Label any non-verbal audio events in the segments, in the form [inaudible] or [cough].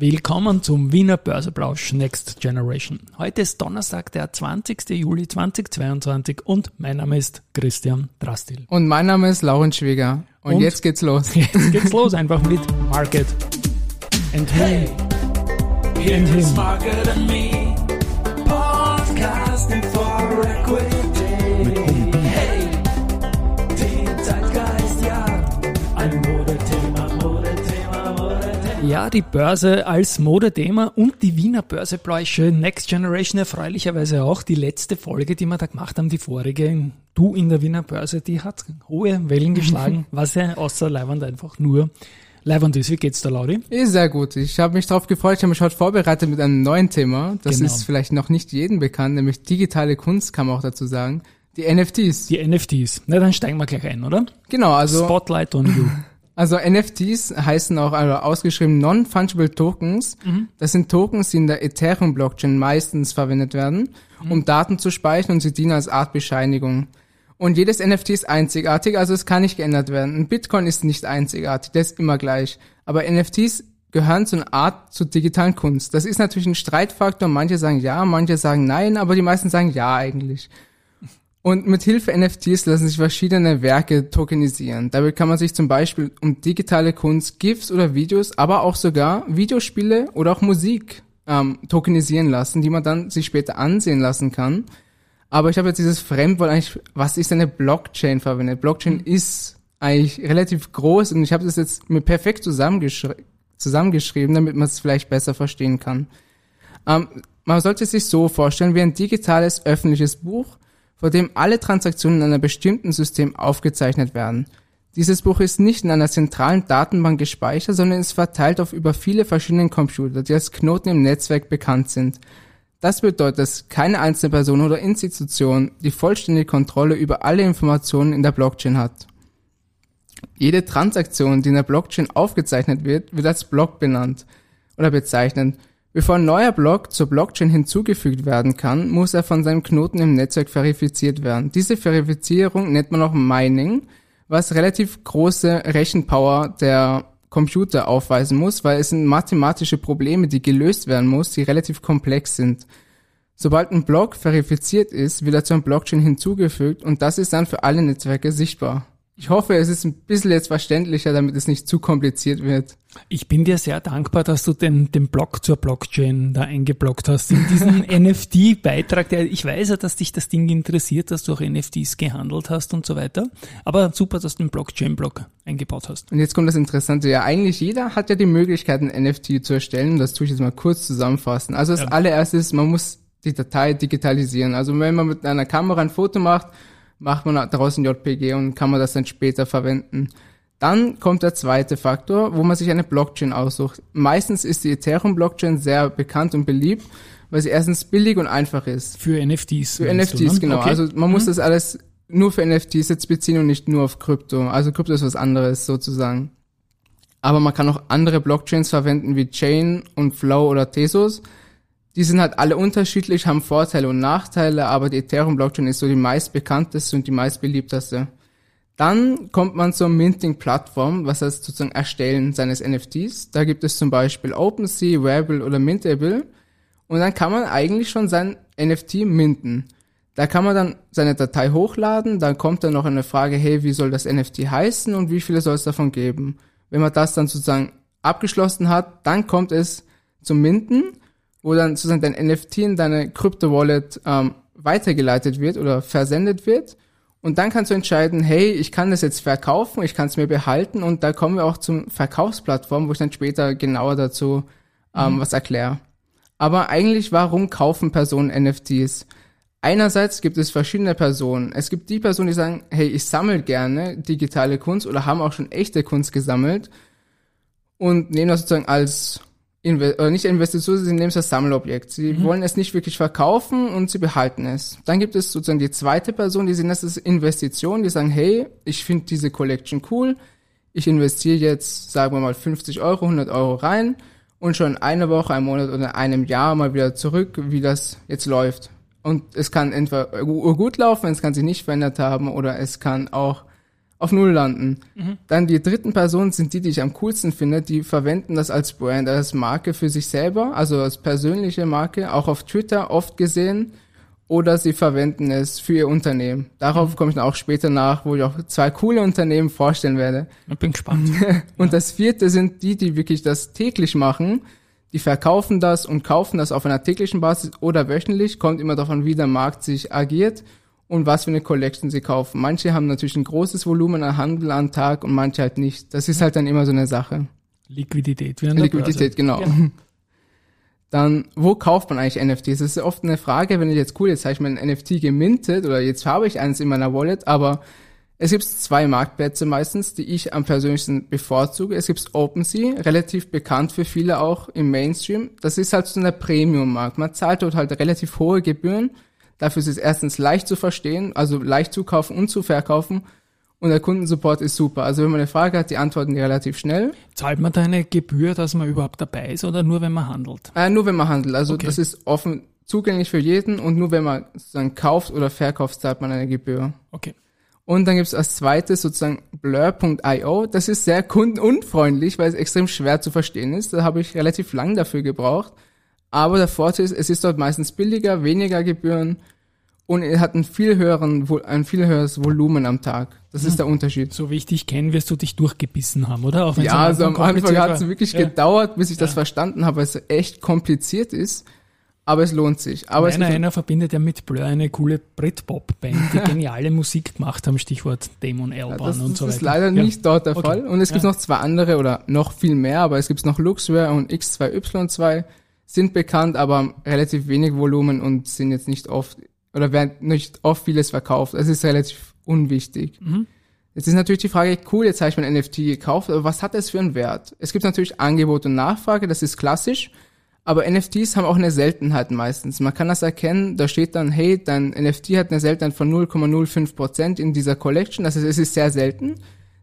Willkommen zum Wiener Börseplausch Next Generation. Heute ist Donnerstag, der 20. Juli 2022 und mein Name ist Christian Drastil. Und mein Name ist Lauren Schwieger. Und, und jetzt geht's los. [laughs] Jetzt geht's los einfach mit Market and Me. And him. Market and Me. Podcasting for Equity. Ja, die Börse als Modethema und die Wiener Börsebläusche Next Generation erfreulicherweise auch. Die letzte Folge, die wir da gemacht haben, die vorige, du in der Wiener Börse, die hat hohe Wellen geschlagen, [laughs] was ja außer Leihwand einfach nur Leiband ist. Wie geht's da, Lauri? Ist sehr gut. Ich habe mich darauf gefreut. Ich habe mich heute vorbereitet mit einem neuen Thema. Das genau. ist vielleicht noch nicht jedem bekannt, nämlich digitale Kunst, kann man auch dazu sagen. Die NFTs. Die NFTs. Na, dann steigen wir gleich ein, oder? Genau, also. Spotlight on you. [laughs] Also NFTs heißen auch also ausgeschrieben Non-Fungible Tokens. Mhm. Das sind Tokens, die in der Ethereum-Blockchain meistens verwendet werden, mhm. um Daten zu speichern und sie dienen als Art Bescheinigung. Und jedes NFT ist einzigartig, also es kann nicht geändert werden. Ein Bitcoin ist nicht einzigartig, der ist immer gleich. Aber NFTs gehören zu einer Art zur digitalen Kunst. Das ist natürlich ein Streitfaktor. Manche sagen ja, manche sagen nein, aber die meisten sagen ja eigentlich. Und mit Hilfe NFTs lassen sich verschiedene Werke tokenisieren. Dabei kann man sich zum Beispiel um digitale Kunst, GIFs oder Videos, aber auch sogar Videospiele oder auch Musik ähm, tokenisieren lassen, die man dann sich später ansehen lassen kann. Aber ich habe jetzt dieses Fremdwort eigentlich, was ist eine Blockchain verwendet? Blockchain mhm. ist eigentlich relativ groß und ich habe das jetzt mir perfekt zusammengeschri zusammengeschrieben, damit man es vielleicht besser verstehen kann. Ähm, man sollte sich so vorstellen wie ein digitales öffentliches Buch, vor dem alle Transaktionen in einem bestimmten System aufgezeichnet werden. Dieses Buch ist nicht in einer zentralen Datenbank gespeichert, sondern ist verteilt auf über viele verschiedene Computer, die als Knoten im Netzwerk bekannt sind. Das bedeutet, dass keine einzelne Person oder Institution die vollständige Kontrolle über alle Informationen in der Blockchain hat. Jede Transaktion, die in der Blockchain aufgezeichnet wird, wird als Block benannt oder bezeichnet. Bevor ein neuer Block zur Blockchain hinzugefügt werden kann, muss er von seinem Knoten im Netzwerk verifiziert werden. Diese Verifizierung nennt man auch Mining, was relativ große Rechenpower der Computer aufweisen muss, weil es sind mathematische Probleme, die gelöst werden muss, die relativ komplex sind. Sobald ein Block verifiziert ist, wird er zu einem Blockchain hinzugefügt und das ist dann für alle Netzwerke sichtbar. Ich hoffe, es ist ein bisschen jetzt verständlicher, damit es nicht zu kompliziert wird. Ich bin dir sehr dankbar, dass du den, den Blog zur Blockchain da eingeblockt hast. In diesen [laughs] NFT-Beitrag, ich weiß ja, dass dich das Ding interessiert, dass du auch NFTs gehandelt hast und so weiter. Aber super, dass du den Blockchain-Blog eingebaut hast. Und jetzt kommt das Interessante. Ja, eigentlich jeder hat ja die Möglichkeit, ein NFT zu erstellen. Das tue ich jetzt mal kurz zusammenfassen. Also das ja. allererste ist, man muss die Datei digitalisieren. Also wenn man mit einer Kamera ein Foto macht, macht man daraus ein JPG und kann man das dann später verwenden. Dann kommt der zweite Faktor, wo man sich eine Blockchain aussucht. Meistens ist die Ethereum-Blockchain sehr bekannt und beliebt, weil sie erstens billig und einfach ist. Für NFTs. Für NFTs, du, ne? genau. Okay. Also man mhm. muss das alles nur für NFTs jetzt beziehen und nicht nur auf Krypto. Also Krypto ist was anderes sozusagen. Aber man kann auch andere Blockchains verwenden wie Chain und Flow oder Tesos. Die sind halt alle unterschiedlich, haben Vorteile und Nachteile, aber die Ethereum-Blockchain ist so die meistbekannteste und die meistbeliebteste. Dann kommt man zur Minting-Plattform, was heißt sozusagen Erstellen seines NFTs. Da gibt es zum Beispiel OpenSea, Wearable oder Mintable. Und dann kann man eigentlich schon sein NFT minten. Da kann man dann seine Datei hochladen, dann kommt dann noch eine Frage, hey, wie soll das NFT heißen und wie viele soll es davon geben? Wenn man das dann sozusagen abgeschlossen hat, dann kommt es zum Minten wo dann sozusagen dein NFT in deine Krypto-Wallet ähm, weitergeleitet wird oder versendet wird. Und dann kannst du entscheiden, hey, ich kann das jetzt verkaufen, ich kann es mir behalten und da kommen wir auch zum Verkaufsplattform, wo ich dann später genauer dazu ähm, mhm. was erkläre. Aber eigentlich, warum kaufen Personen NFTs? Einerseits gibt es verschiedene Personen. Es gibt die Personen, die sagen, hey, ich sammle gerne digitale Kunst oder haben auch schon echte Kunst gesammelt und nehmen das sozusagen als Inve oder nicht Investition, sie nehmen es als Sammelobjekt. Sie mhm. wollen es nicht wirklich verkaufen und sie behalten es. Dann gibt es sozusagen die zweite Person, die sehen das als Investition, die sagen, hey, ich finde diese Collection cool, ich investiere jetzt, sagen wir mal, 50 Euro, 100 Euro rein und schon eine Woche, ein Monat oder einem Jahr mal wieder zurück, wie das jetzt läuft. Und es kann entweder gut laufen, es kann sich nicht verändert haben oder es kann auch auf Null landen. Dann die dritten Personen sind die, die ich am coolsten finde, die verwenden das als Brand, als Marke für sich selber, also als persönliche Marke, auch auf Twitter oft gesehen, oder sie verwenden es für ihr Unternehmen. Darauf komme ich dann auch später nach, wo ich auch zwei coole Unternehmen vorstellen werde. Ich bin gespannt. [laughs] Und das vierte sind die, die wirklich das täglich machen. Die verkaufen das und kaufen das auf einer täglichen Basis oder wöchentlich. Kommt immer davon, wie der Markt sich agiert und was für eine Collection sie kaufen. Manche haben natürlich ein großes Volumen an Handel am Tag und manche halt nicht. Das ist halt dann immer so eine Sache. Liquidität. Wie Liquidität, genau. Ja. [laughs] Dann, wo kauft man eigentlich NFTs? Das ist oft eine Frage, wenn ich jetzt cool, jetzt habe ich mein NFT gemintet oder jetzt habe ich eins in meiner Wallet, aber es gibt zwei Marktplätze meistens, die ich am persönlichsten bevorzuge. Es gibt OpenSea, relativ bekannt für viele auch im Mainstream. Das ist halt so ein Premium-Markt. Man zahlt dort halt relativ hohe Gebühren. Dafür ist es erstens leicht zu verstehen, also leicht zu kaufen und zu verkaufen. Und der Kundensupport ist super. Also wenn man eine Frage hat, die antworten die relativ schnell. Zahlt man da eine Gebühr, dass man überhaupt dabei ist oder nur wenn man handelt? Äh, nur wenn man handelt. Also Okay. das ist offen zugänglich für jeden und nur wenn man sozusagen kauft oder verkauft, zahlt man eine Gebühr. Okay. Und dann gibt's als zweites sozusagen Blur.io. Das ist sehr kundenunfreundlich, weil es extrem schwer zu verstehen ist. Da habe ich relativ lang dafür gebraucht. Aber der Vorteil ist, es ist dort meistens billiger, weniger Gebühren und er hat einen viel höheren, ein viel höheres Volumen am Tag. Das ist der Unterschied. So wie ich dich kenne, wirst du dich durchgebissen haben, oder? Ja, also am Anfang hat es wirklich Ja. gedauert, bis ich das Ja. verstanden habe, weil es echt kompliziert ist. Aber es lohnt sich. Aber einer, einer verbindet ja mit Blur eine coole Britpop-Band, die [laughs] geniale Musik gemacht haben, Stichwort Damon Ja, Albarn das, und das so weiter. ist leider Ja. nicht dort der Okay. Fall. Und es gibt Ja. noch zwei andere oder noch viel mehr, aber es gibt noch Luxware und X2Y2 sind bekannt, aber relativ wenig Volumen und sind jetzt nicht oft oder werden nicht oft vieles verkauft. Es ist relativ unwichtig. Mhm. Jetzt ist natürlich die Frage, cool, jetzt habe ich mein NFT gekauft, aber was hat das für einen Wert? Es gibt natürlich Angebot und Nachfrage, das ist klassisch, aber NFTs haben auch eine Seltenheit meistens. Man kann das erkennen, da steht dann, hey, dein NFT hat eine Seltenheit von 0,05% in dieser Collection, das heißt, es ist sehr selten.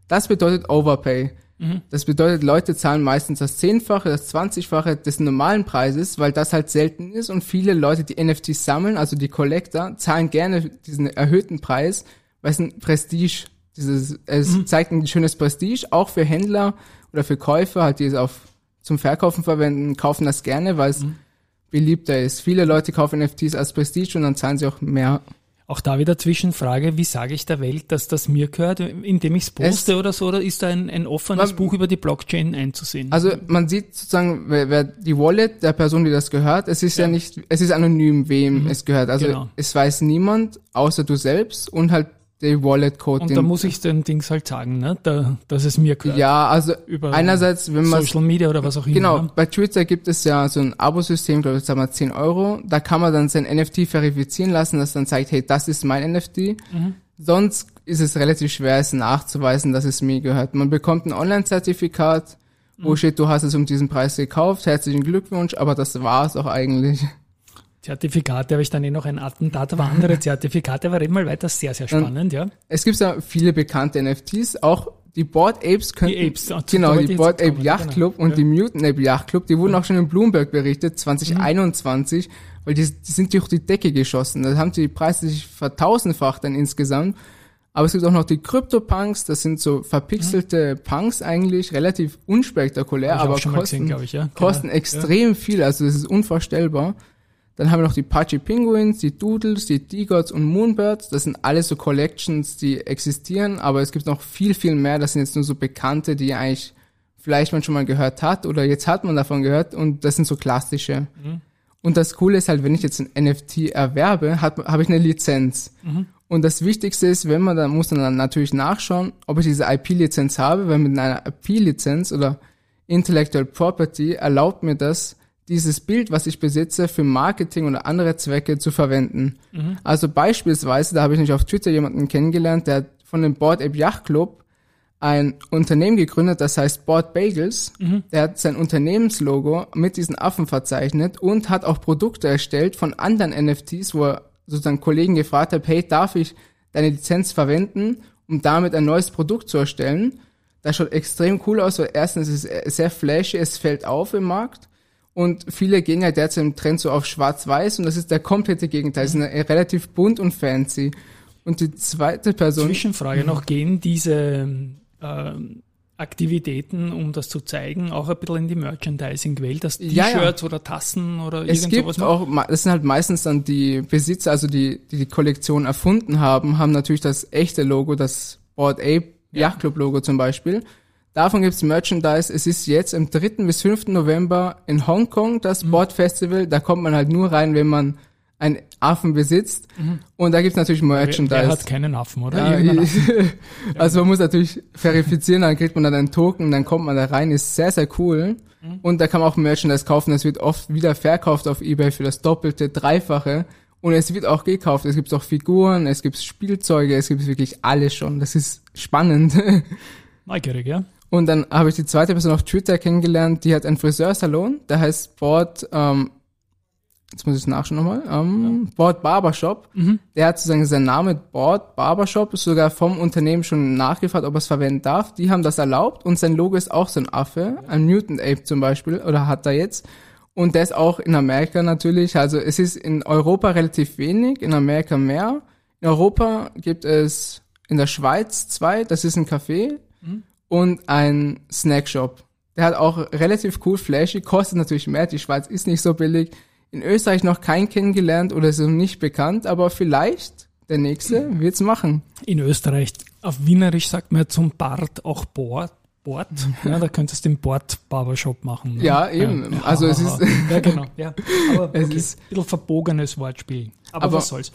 Das bedeutet Overpay. Das bedeutet, Leute zahlen meistens das Zehnfache, das Zwanzigfache des normalen Preises, weil das halt selten ist. Und viele Leute, die NFTs sammeln, also die Collector, zahlen gerne diesen erhöhten Preis, weil es ein Prestige, dieses, es zeigt ein schönes Prestige, auch für Händler oder für Käufer, halt, die es auf, zum Verkaufen verwenden, kaufen das gerne, weil es beliebter ist. Viele Leute kaufen NFTs als Prestige und dann zahlen sie auch mehr Auch da wieder Zwischenfrage, wie sage ich der Welt, dass das mir gehört, indem ich es poste oder so, oder ist da ein, ein offenes Man- Buch über die Blockchain einzusehen? Also man sieht sozusagen, wer, wer die Wallet der Person, die das gehört, es ist ja, Ja. nicht, es ist anonym, wem es gehört. Also genau. es weiß niemand, außer du selbst und halt der Wallet-Code. und den- da muss ich den Dings halt sagen, ne, da, dass es mir gehört. ja, also über einerseits, wenn man Social Media oder was auch immer. Genau, ne? bei Twitter gibt es ja so ein Abo-System, glaube ich, sagen wir 10 Euro. Da kann man dann sein NFT verifizieren lassen, das dann zeigt, hey, das ist mein NFT. Mhm. Sonst ist es relativ schwer, es nachzuweisen, dass es mir gehört. Man bekommt ein Online-Zertifikat, wo Mhm. steht, du hast es um diesen Preis gekauft, herzlichen Glückwunsch, aber das war's auch eigentlich. Zertifikate habe ich dann eh noch ein Attentat, aber andere [laughs] Zertifikate, aber reden mal weiter, sehr, sehr spannend, ja. Es gibt ja viele bekannte NFTs, auch die Board Apes könnten, Die Apes, genau, [laughs] die ich Board Ape Yacht genau. Club und Ja. die Mutant Ape Yacht Club, die wurden auch schon in Bloomberg berichtet, 2021, weil die, die sind durch die Decke geschossen. Da haben die Preise sich vertausendfacht dann insgesamt. Aber es gibt auch noch die Crypto-Punks, das sind so verpixelte Punks eigentlich, relativ unspektakulär, aber kosten, gesehen, ich, ja. kosten Genau. extrem viel, also das ist unvorstellbar. Dann haben wir noch die Pudgy Penguins, die Doodles, die D-Gods und Moonbirds. Das sind alles so Collections, die existieren, aber es gibt noch viel, viel mehr. Das sind jetzt nur so Bekannte, die eigentlich vielleicht man schon mal gehört hat oder jetzt hat man davon gehört und das sind so klassische. Und das Coole ist halt, wenn ich jetzt ein NFT erwerbe, habe ich eine Lizenz. Und das Wichtigste ist, wenn man dann muss man dann natürlich nachschauen, ob ich diese IP-Lizenz habe, weil mit einer IP-Lizenz oder Intellectual Property erlaubt mir das, dieses Bild, was ich besitze, für Marketing oder andere Zwecke zu verwenden. Also beispielsweise, da habe ich nicht auf Twitter jemanden kennengelernt, der hat von dem Board Ape Yacht Club ein Unternehmen gegründet, das heißt Board Bagels. Der hat sein Unternehmenslogo mit diesen Affen verzeichnet und hat auch Produkte erstellt von anderen NFTs, wo er sozusagen Kollegen gefragt hat, hey, darf ich deine Lizenz verwenden, um damit ein neues Produkt zu erstellen? Das schaut extrem cool aus, weil erstens ist es sehr flashy, es fällt auf im Markt. Und viele gehen ja derzeit im Trend so auf schwarz-weiß und das ist der komplette Gegenteil. Es ist eine- relativ bunt und fancy. Und die zweite Person. Zwischenfrage noch, gehen diese äh, Aktivitäten, um das zu zeigen, auch ein bisschen in die Merchandising-Welt, dass Ja, T-Shirts ja. oder Tassen oder Es irgend gibt sowas auch, das sind halt meistens dann die Besitzer, also die, die die Kollektion erfunden haben, haben natürlich das echte Logo, das Board Ape Yacht Club Logo zum Beispiel. Davon gibt's Merchandise. Es ist jetzt am 3. bis 5. November in Hongkong das Mhm. Board Festival. Da kommt man halt nur rein, wenn man einen Affen besitzt. Und da gibt's natürlich Mhm. Merchandise. wer hat keinen Affen, oder? Ja, ich, [laughs] also man muss natürlich verifizieren, dann kriegt man dann einen Token, dann kommt man da rein, ist sehr, sehr cool. Mhm. Und da kann man auch Merchandise kaufen, das wird oft wieder verkauft auf Ebay für das Doppelte, Dreifache. Und es wird auch gekauft. Es gibt auch Figuren, es gibt Spielzeuge, es gibt wirklich alles schon. Das ist spannend. [laughs] Neugierig, ja? Und dann habe ich die zweite Person auf Twitter kennengelernt, die hat einen Friseursalon, der heißt Board, ähm, jetzt muss ich es nachschauen nochmal, ähm, Board Barbershop. Der hat sozusagen seinen Namen Board Barbershop, ist sogar vom Unternehmen schon nachgefragt, ob er es verwenden darf. Die haben das erlaubt und sein Logo ist auch so ein Affe, ein Mutant Ape zum Beispiel, oder hat er jetzt. Und der ist auch in Amerika natürlich, also es ist in Europa relativ wenig, in Amerika mehr. In Europa gibt es in der Schweiz zwei, das ist ein Café und ein Snackshop. Der hat auch relativ cool flashy, kostet natürlich mehr, die Schweiz ist nicht so billig. In Österreich noch keinen kennengelernt oder so nicht bekannt, aber vielleicht der nächste wird's machen. In Österreich, auf Wienerisch sagt man ja zum Bart auch Bord. Bord. Ja, da könntest du den Bord Barbershop machen. Ne? Ja, eben. Also es ist- [laughs] Ja, genau. Ja. Aber [laughs] Es okay. ist- ein bisschen verbogenes Wortspiel. Aber, Aber- was soll's.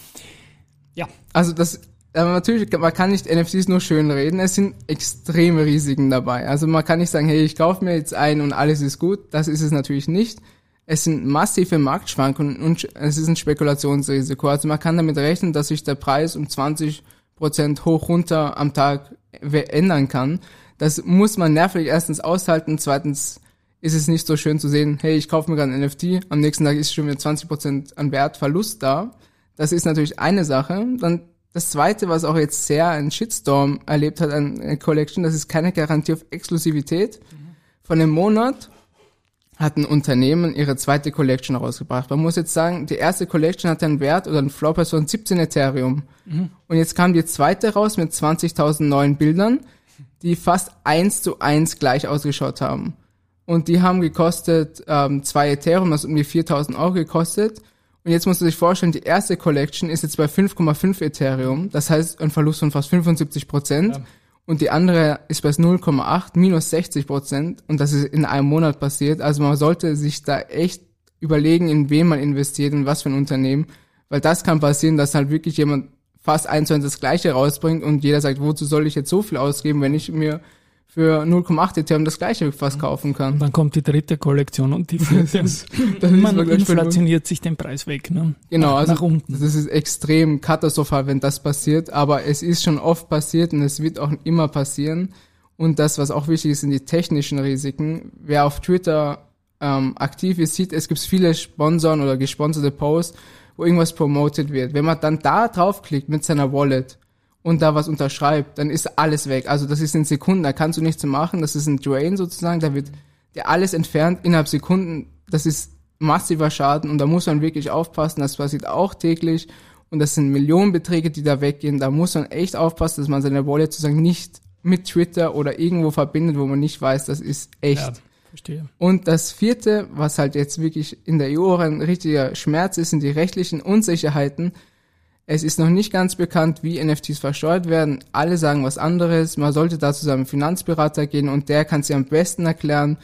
Ja, Also das, aber natürlich, man kann nicht NFTs nur schön reden, es sind extreme Risiken dabei. Also man kann nicht sagen, hey, ich kaufe mir jetzt ein und alles ist gut. Das ist es natürlich nicht. Es sind massive Marktschwankungen und es ist ein Spekulationsrisiko. Also man kann damit rechnen, dass sich der Preis um 20 Prozent hoch runter am Tag ändern kann. Das muss man nervig erstens aushalten, zweitens ist es nicht so schön zu sehen, hey, ich kaufe mir gerade ein NFT, am nächsten Tag ist schon wieder 20 Prozent an Wertverlust da. Das ist natürlich eine Sache. Dann das zweite, was auch jetzt sehr einen Shitstorm erlebt hat an an Collection, das ist keine Garantie auf Exklusivität. Von einem Monat hat ein Unternehmen ihre zweite Collection rausgebracht. Man muss jetzt sagen, die erste Collection hatte einen Wert oder einen Floorpreis von 17 Ethereum. Und jetzt kam die zweite raus mit 20.000 neuen Bildern, die fast eins zu eins gleich ausgeschaut haben. Und die haben gekostet ähm, zwei Ethereum, das hat um die 4.000 Euro gekostet. Und jetzt musst du dich vorstellen, die erste Collection ist jetzt bei 5,5 Ethereum. Das heißt, ein Verlust von fast 75 Prozent. Ja. Und die andere ist bei 0,8, minus 60 Prozent. Und das ist in einem Monat passiert. Also man sollte sich da echt überlegen, in wen man investiert und was für ein Unternehmen. Weil das kann passieren, dass halt wirklich jemand fast eins zu eins das Gleiche rausbringt und jeder sagt, wozu soll ich jetzt so viel ausgeben, wenn ich mir für 0,8 Ethereum das Gleiche fast kaufen kann. dann kommt die dritte Kollektion und die vierte. [laughs] Ist Man inflationiert sich den Preis weg. Ne? Genau, nach, also nach unten. das ist extrem katastrophal, wenn das passiert, aber es ist schon oft passiert und es wird auch immer passieren. Und das, was auch wichtig ist, sind die technischen Risiken. Wer auf Twitter ähm, aktiv ist, sieht, es gibt viele Sponsoren oder gesponserte Posts, wo irgendwas promoted wird. Wenn man dann da draufklickt mit seiner Wallet und da was unterschreibt, dann ist alles weg. Also das ist in Sekunden, da kannst du nichts machen. Das ist ein Drain sozusagen, da wird dir alles entfernt innerhalb Sekunden. Das ist massiver Schaden und da muss man wirklich aufpassen. Das passiert auch täglich und das sind Millionenbeträge, die da weggehen. Da muss man echt aufpassen, dass man seine Wallet sozusagen nicht mit Twitter oder irgendwo verbindet, wo man nicht weiß, das ist echt. Ja, verstehe. Und das vierte, was halt jetzt wirklich in der EU auch ein richtiger Schmerz ist, sind die rechtlichen Unsicherheiten. Es ist noch nicht ganz bekannt, wie NFTs versteuert werden. Alle sagen was anderes. Man sollte da zu seinem Finanzberater gehen und der kann sie am besten erklären.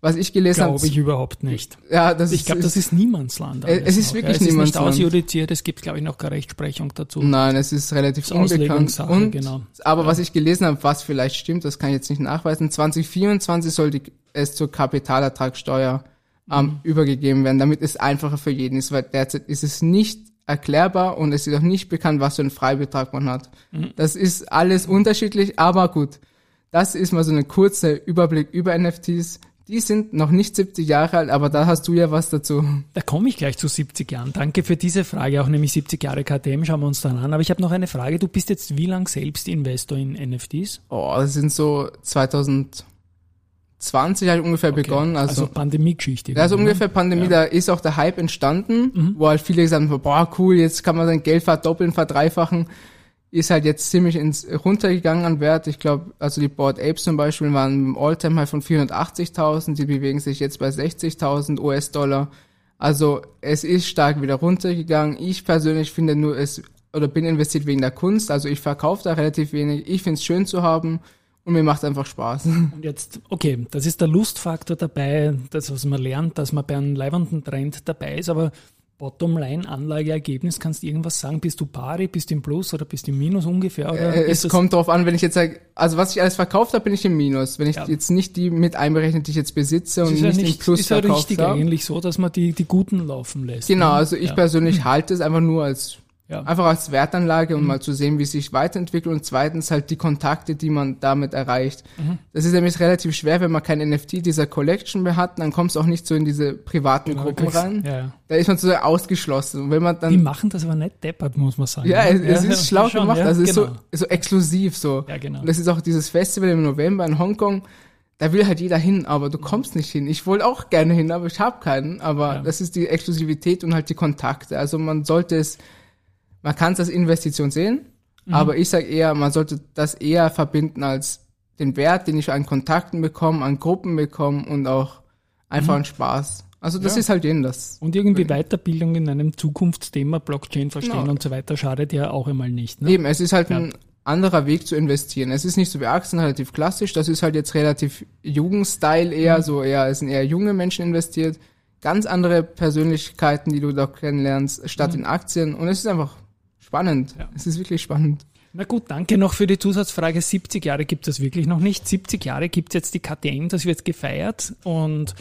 Was ich gelesen habe, Glaube ich überhaupt nicht. ja, das Ich glaube, das ist Niemandsland. Es ist noch, wirklich ja. es Niemandsland. Es ist nicht ausjudiziert, es gibt, glaube ich, noch keine Rechtsprechung dazu. Nein, es ist relativ ist unbekannt. Und, genau. Aber was ich gelesen habe, was vielleicht stimmt, das kann ich jetzt nicht nachweisen. 2024 soll die, es zur Kapitalertragssteuer ähm, Mhm. übergegeben werden, damit es einfacher für jeden ist, weil derzeit ist es nicht erklärbar und es ist auch nicht bekannt, was für einen Freibetrag man hat. Mhm. Das ist alles unterschiedlich, aber gut. Das ist mal so eine kurze Überblick über NFTs. Die sind noch nicht 70 Jahre alt, aber da hast du ja was dazu. Da komme ich gleich zu 70 Jahren. Danke für diese Frage, auch nämlich 70 Jahre KTM schauen wir uns dann an. Aber ich habe noch eine Frage. Du bist jetzt wie lang selbst Investor in NFTs? Oh, das sind so 2020 habe ich ungefähr begonnen. Also, Also, Pandemiegeschichte. ja, so ne? ungefähr Pandemie, Ja. da ist auch der Hype entstanden, Mhm. wo halt viele gesagt haben, boah, cool, jetzt kann man sein Geld verdoppeln, verdreifachen. ist halt jetzt ziemlich ins runtergegangen an Wert. Ich glaube, also die Board Apes zum Beispiel waren im Alltime High von 480.000, die bewegen sich jetzt bei 60.000 US-Dollar. Also es ist stark wieder runtergegangen. Ich persönlich finde nur es oder bin investiert wegen der Kunst. Also ich verkaufe da relativ wenig. Ich finde es schön zu haben und mir macht einfach Spaß. [laughs] Und jetzt, okay, das ist der Lustfaktor dabei, das, was man lernt, dass man bei einem leibenden Trend dabei ist, aber Bottomline, Anlageergebnis, kannst du irgendwas sagen? Bist du pari, bist du im Plus oder bist du im Minus ungefähr? Äh, es kommt drauf an, wenn ich jetzt sage, also was ich alles verkauft habe, bin ich im Minus. Wenn ich ja. jetzt nicht die mit einberechne, die ich jetzt besitze das und nicht, ja nicht im Plus ist verkauft habe. Ist ja richtig eigentlich so, dass man die, die Guten laufen lässt. Genau, ne? also ich ja. persönlich halte es einfach nur als ja. Einfach als Wertanlage, um mhm. mal zu sehen, wie sich weiterentwickelt und zweitens halt die Kontakte, die man damit erreicht. Mhm. Das ist nämlich relativ schwer, wenn man kein NFT dieser Collection mehr hat, dann kommst du auch nicht so in diese privaten genau, Gruppen rein. Ja, ja. Da ist man so ausgeschlossen. Und wenn man dann. Die machen das aber nicht deppert, muss man sagen. Ja, es, es ja, ist schlau schon, gemacht. also es genau. ist so, so exklusiv so. Ja, genau. Und das ist auch dieses Festival im November in Hongkong. Da will halt jeder hin, aber du kommst nicht hin. Ich wollte auch gerne hin, aber ich habe keinen. Aber das ist die Exklusivität und halt die Kontakte. Also man sollte es man kann es als Investition sehen, mhm. aber ich sage eher, man sollte das eher verbinden als den Wert, den ich an Kontakten bekomme, an Gruppen bekomme und auch einfach mhm. an Spaß. Also das ja. ist halt eben das. Und irgendwie Weiterbildung in einem Zukunftsthema, Blockchain verstehen no. und so weiter, schadet ja auch einmal nicht. Ne? Eben, es ist halt ja. ein anderer Weg zu investieren. Es ist nicht so wie Aktien relativ klassisch, das ist halt jetzt relativ Jugendstyle eher, mhm. so eher, es sind eher junge Menschen investiert. Ganz andere Persönlichkeiten, die du da kennenlernst, statt mhm. in Aktien. Und es ist einfach Spannend. Ja. Es ist wirklich spannend. Na gut, danke noch für die Zusatzfrage. 70 Jahre gibt es wirklich noch nicht. 70 Jahre gibt es jetzt die KTM, das wird gefeiert. Und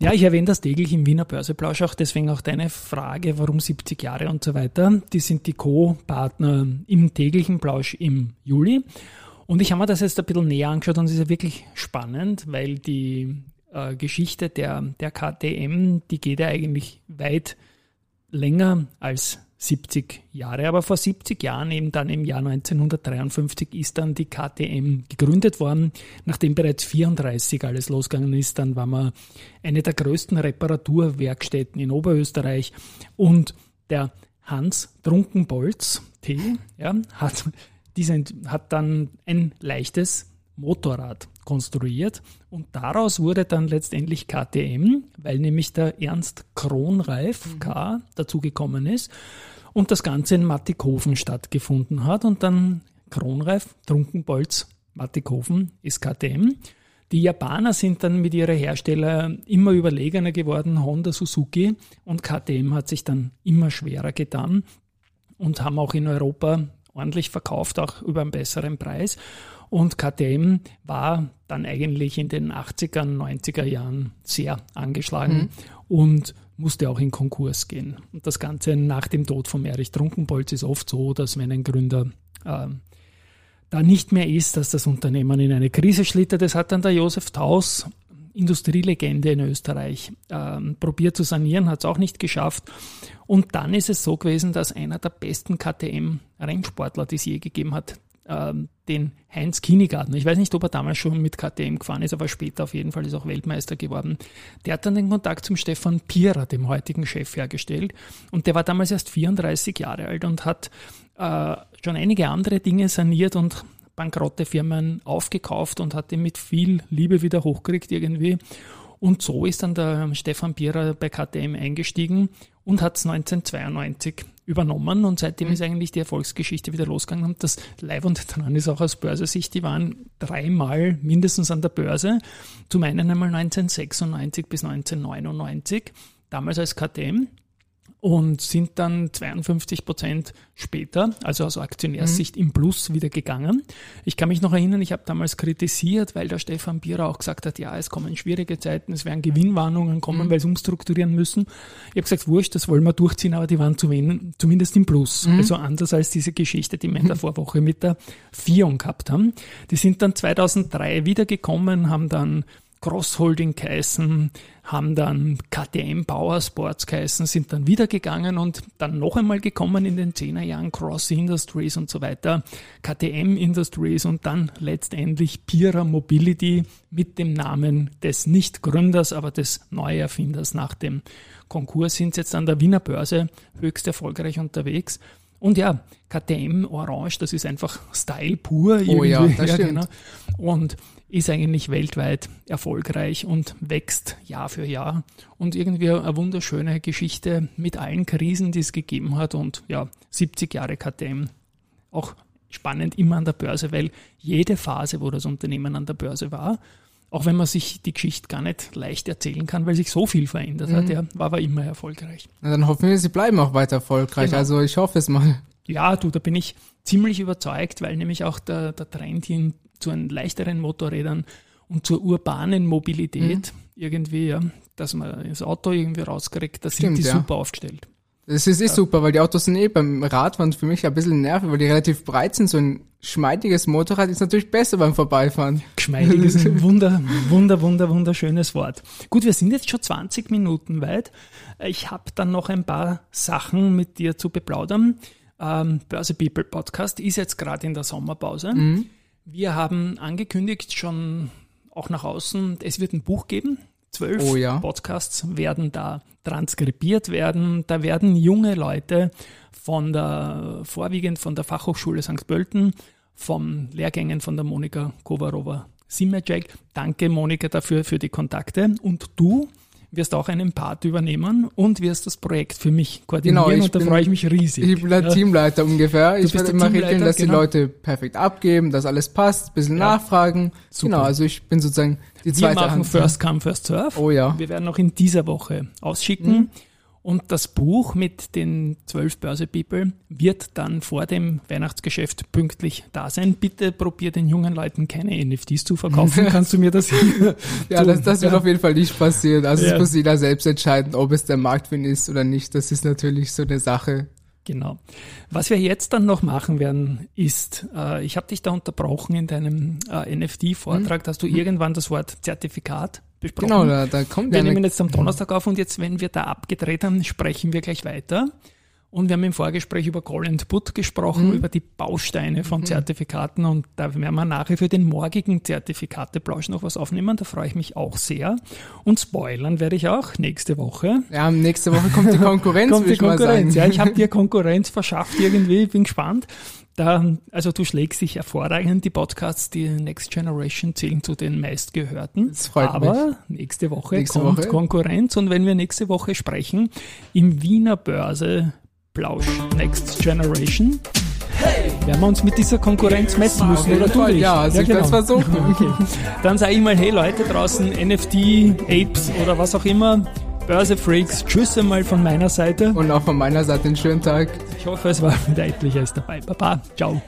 ja, ich erwähne das täglich im Wiener Börseplausch auch, deswegen auch deine Frage, warum 70 Jahre und so weiter. Die sind die Co-Partner im täglichen Plausch im Juli. Und ich habe mir das jetzt ein bisschen näher angeschaut und es ist ja wirklich spannend, weil die äh, Geschichte der, der KTM, die geht ja eigentlich weit länger als 70 Jahre. Aber vor 70 Jahren, eben dann im Jahr 1953, ist dann die KTM gegründet worden. Nachdem bereits 34 alles losgegangen ist, dann war man eine der größten Reparaturwerkstätten in Oberösterreich. Und der Hans Trunkenbolz, T, ja, hat, hat dann ein leichtes Motorrad konstruiert. Und daraus wurde dann letztendlich KTM, weil nämlich der Ernst Kronreif K dazugekommen ist und das Ganze in Mattighofen stattgefunden hat. Und dann Kronreif, Trunkenbolz, Mattighofen ist KTM. Die Japaner sind dann mit ihrer Hersteller immer überlegener geworden, Honda, Suzuki. Und KTM hat sich dann immer schwerer getan und haben auch in Europa ordentlich verkauft, auch über einen besseren Preis. Und KTM war dann eigentlich in den 80er, 90er Jahren sehr angeschlagen mhm. und musste auch in Konkurs gehen. Und das Ganze nach dem Tod von Erich Trunkenbolz ist oft so, dass wenn ein Gründer äh, da nicht mehr ist, dass das Unternehmen in eine Krise schlittert. Das hat dann der Josef Taus, Industrielegende in Österreich, äh, probiert zu sanieren, hat es auch nicht geschafft. Und dann ist es so gewesen, dass einer der besten KTM-Rennsportler, die es je gegeben hat, ähm, den Heinz Kinigarten. Ich weiß nicht, ob er damals schon mit KTM gefahren ist, aber später auf jeden Fall ist auch Weltmeister geworden. Der hat dann den Kontakt zum Stefan Pierer, dem heutigen Chef, hergestellt. Und der war damals erst 34 Jahre alt und hat äh, schon einige andere Dinge saniert und bankrotte Firmen aufgekauft und hat die mit viel Liebe wieder hochgekriegt irgendwie. Und so ist dann der Stefan Pierer bei KTM eingestiegen und hat es 1992 übernommen und seitdem mhm. ist eigentlich die Erfolgsgeschichte wieder losgegangen. Und das Live und dran ist auch aus Börsensicht, die waren dreimal mindestens an der Börse. Zum einen einmal 1996 bis 1999, damals als KTM und sind dann 52 Prozent später, also aus Aktionärssicht mhm. im Plus wieder gegangen. Ich kann mich noch erinnern, ich habe damals kritisiert, weil der Stefan Bierer auch gesagt hat, ja, es kommen schwierige Zeiten, es werden Gewinnwarnungen kommen, mhm. weil sie umstrukturieren müssen. Ich habe gesagt, wurscht, das wollen wir durchziehen, aber die waren zumindest im Plus. Mhm. Also anders als diese Geschichte, die wir in der Vorwoche mit der Fion gehabt haben. Die sind dann 2003 wiedergekommen, haben dann Crossholding geheißen, haben dann KTM Power Sports geheißen, sind dann wieder gegangen und dann noch einmal gekommen in den 10er Jahren Cross Industries und so weiter, KTM Industries und dann letztendlich Pira Mobility mit dem Namen des Nicht-Gründers, aber des Neuerfinders nach dem Konkurs sind jetzt an der Wiener Börse höchst erfolgreich unterwegs. Und ja, KTM Orange, das ist einfach Style pur. Oh ja, irgendwie. das [laughs] stimmt. genau. Und ist eigentlich weltweit erfolgreich und wächst Jahr für Jahr. Und irgendwie eine wunderschöne Geschichte mit allen Krisen, die es gegeben hat. Und ja, 70 Jahre KTM. Auch spannend immer an der Börse, weil jede Phase, wo das Unternehmen an der Börse war, auch wenn man sich die Geschichte gar nicht leicht erzählen kann, weil sich so viel verändert Mhm. hat, ja, war aber immer erfolgreich. Na, dann hoffen wir, sie bleiben auch weiter erfolgreich. Genau. Also ich hoffe es mal. Ja, du, da bin ich ziemlich überzeugt, weil nämlich auch der, der Trend hin zu einen leichteren Motorrädern und zur urbanen Mobilität Mhm. irgendwie, ja, dass man das Auto irgendwie rauskriegt, da sind die ja. super aufgestellt. Das ist eh super, weil die Autos sind eh beim Radfahren für mich ein bisschen nervig, weil die relativ breit sind. So ein schmeidiges Motorrad ist natürlich besser beim Vorbeifahren. Geschmeidig ist ein [laughs] wunder, wunder, wunder, wunderschönes Wort. Gut, wir sind jetzt schon 20 Minuten weit. Ich habe dann noch ein paar Sachen mit dir zu beplaudern. Ähm, Börse People Podcast ist jetzt gerade in der Sommerpause. Wir haben angekündigt schon auch nach außen, es wird ein Buch geben. Zwölf Oh ja. Podcasts werden da transkribiert werden. Da werden junge Leute von der, vorwiegend von der Fachhochschule St. Pölten, vom Lehrgängen von der Monika Kovarova Simacek. Danke Monika dafür für die Kontakte. Und du wirst auch einen Part übernehmen und wirst das Projekt für mich koordinieren Genau, ich und da bin- freue ich mich riesig. Ich bin der Ja. Teamleiter ungefähr. Ich bist werde immer regeln, dass die genau. Leute perfekt abgeben, dass alles passt, bisschen Ja. nachfragen. Super. Genau, also ich bin sozusagen die Wir zweite machen Hand. First Come, First Surf. Oh ja. Wir werden auch in dieser Woche ausschicken. Und das Buch mit den zwölf Börse People wird dann vor dem Weihnachtsgeschäft pünktlich da sein. Bitte probier den jungen Leuten keine NFTs zu verkaufen. [laughs] Kannst du mir das hier Ja, das, das wird Ja. auf jeden Fall nicht passieren. Also Ja. es muss jeder selbst entscheiden, ob es der Markt für ihn ist oder nicht. Das ist natürlich so eine Sache. Genau. Was wir jetzt dann noch machen werden, ist, äh, ich habe dich da unterbrochen in deinem äh, NFT-Vortrag, da hast du irgendwann das Wort Zertifikat besprochen. Genau, da, da kommt Wir ja nehmen jetzt am Donnerstag auf und jetzt, wenn wir da abgedreht haben, sprechen wir gleich weiter. Und wir haben im Vorgespräch über Call and Put gesprochen, Mhm. über die Bausteine von Zertifikaten und da werden wir nachher für den morgigen Zertifikateplausch noch was aufnehmen. Da freue ich mich auch sehr. Und spoilern werde ich auch nächste Woche. ja, nächste Woche kommt die [laughs] Konkurrenz, Kommt die Konkurrenz. Ja, ich habe [laughs] dir Konkurrenz verschafft irgendwie, ich bin gespannt. Da, also du schlägst dich hervorragend. Die Podcasts, die Next Generation zählen zu den meistgehörten. Das freut Aber nächste Woche Nächste kommt Woche. Konkurrenz und wenn wir nächste Woche sprechen, im Wiener Börse Plausch Next Generation, werden wir uns mit dieser Konkurrenz messen müssen, oder du nicht? ja, also ich werd's versuchen. [laughs] Okay. Dann sage ich mal, hey Leute draußen, NFT, Apes oder was auch immer, Börse Freaks, tschüss einmal von meiner Seite. Und auch von meiner Seite einen schönen Tag. Ich hoffe, es war wieder etliches dabei. Baba, ciao.